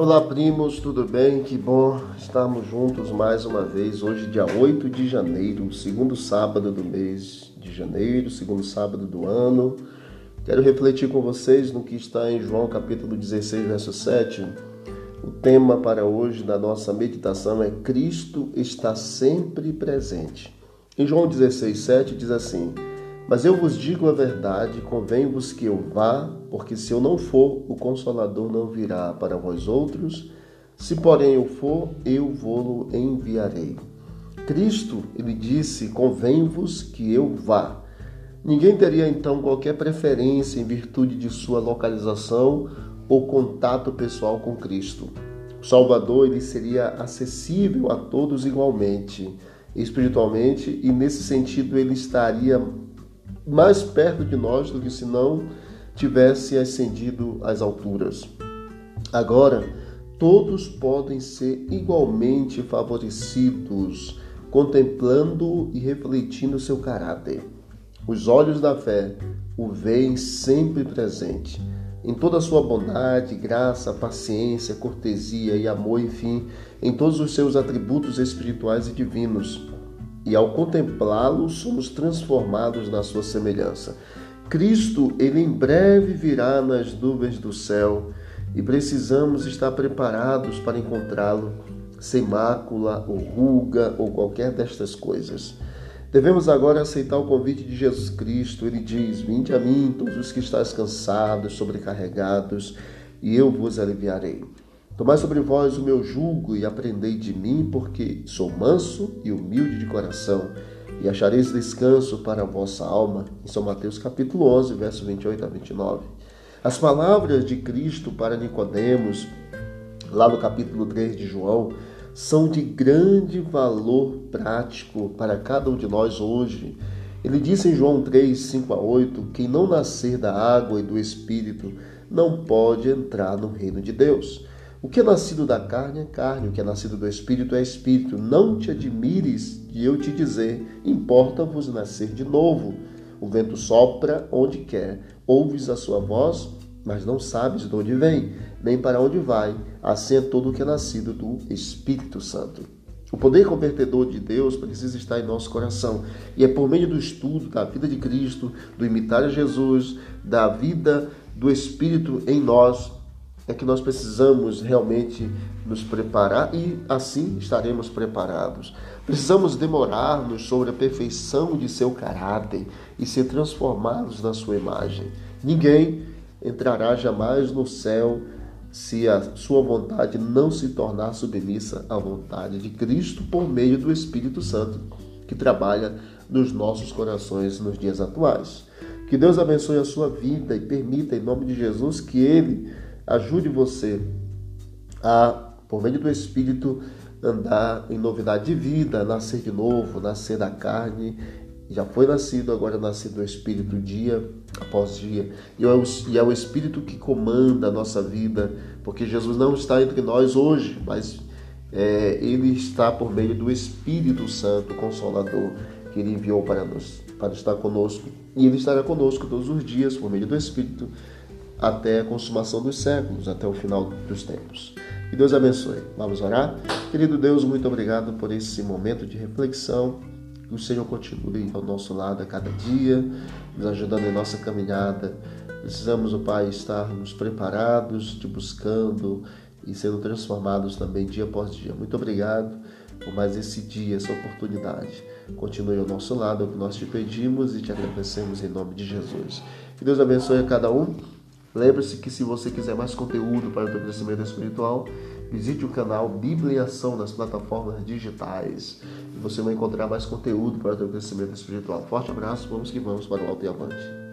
Olá, primos, tudo bem? Que bom estarmos juntos mais uma vez. Hoje, dia 8 de janeiro, segundo sábado do mês de janeiro, segundo sábado do ano. Quero refletir com vocês no que está em João capítulo 16, verso 7. O tema para hoje da nossa meditação é Cristo está sempre presente. Em João 16, 7 diz assim: Mas eu vos digo a verdade, convém-vos que eu vá, porque se eu não for, o Consolador não virá para vós outros. Se, porém, eu for, eu vou-lo enviarei. Cristo, ele disse: Convém-vos que eu vá. Ninguém teria então qualquer preferência em virtude de sua localização ou contato pessoal com Cristo. O Salvador ele seria acessível a todos igualmente, espiritualmente, e nesse sentido ele estaria mais perto de nós do que se não tivesse ascendido às alturas. Agora, todos podem ser igualmente favorecidos, contemplando e refletindo seu caráter. Os olhos da fé o veem sempre presente, em toda a sua bondade, graça, paciência, cortesia e amor, enfim, em todos os seus atributos espirituais e divinos. E ao contemplá-lo, somos transformados na sua semelhança. Cristo, ele em breve virá nas nuvens do céu e precisamos estar preparados para encontrá-lo sem mácula ou ruga ou qualquer destas coisas. Devemos agora aceitar o convite de Jesus Cristo. Ele diz: Vinde a mim, todos os que estáis cansados, sobrecarregados, e eu vos aliviarei. Tomai sobre vós o meu jugo e aprendei de mim, porque sou manso e humilde de coração, e achareis descanso para a vossa alma. Em São Mateus capítulo 11, verso 28 a 29. As palavras de Cristo para Nicodemos, lá no capítulo 3 de João, são de grande valor prático para cada um de nós hoje. Ele disse em João 3, 5 a 8: Quem não nascer da água e do espírito não pode entrar no reino de Deus. O que é nascido da carne é carne, o que é nascido do espírito é espírito. Não te admires de eu te dizer: importa-vos nascer de novo. O vento sopra onde quer, ouves a sua voz, mas não sabes de onde vem, nem para onde vai. Assim é todo o que é nascido do Espírito Santo. O poder convertedor de Deus precisa estar em nosso coração. E é por meio do estudo da vida de Cristo, do imitar a Jesus, da vida do Espírito em nós, é que nós precisamos realmente nos preparar e assim estaremos preparados. Precisamos demorar-nos sobre a perfeição de seu caráter e ser transformados na sua imagem. Ninguém entrará jamais no céu se a sua vontade não se tornar submissa à vontade de Cristo por meio do Espírito Santo, que trabalha nos nossos corações nos dias atuais. Que Deus abençoe a sua vida e permita, em nome de Jesus, que Ele ajude você a, por meio do Espírito, andar em novidade de vida, nascer de novo, nascer da carne já foi nascido, agora é nascido do Espírito dia após dia. E é, o, e é o Espírito que comanda a nossa vida, porque Jesus não está entre nós hoje, mas é, Ele está por meio do Espírito Santo, Consolador, que Ele enviou para, nos, para estar conosco. E Ele estará conosco todos os dias, por meio do Espírito, até a consumação dos séculos, até o final dos tempos. Que Deus abençoe. Vamos orar? Querido Deus, muito obrigado por esse momento de reflexão que o Senhor continue ao nosso lado a cada dia, nos ajudando em nossa caminhada. Precisamos, o Pai, estarmos preparados, te buscando e sendo transformados também dia após dia. Muito obrigado por mais esse dia, essa oportunidade. Continue ao nosso lado, é o que nós te pedimos e te agradecemos em nome de Jesus. Que Deus abençoe a cada um. Lembre-se que se você quiser mais conteúdo para o seu crescimento espiritual, visite o canal Bíblia em Ação nas plataformas digitais. E você vai encontrar mais conteúdo para o seu crescimento espiritual. Forte abraço, vamos que vamos para o alto e avante.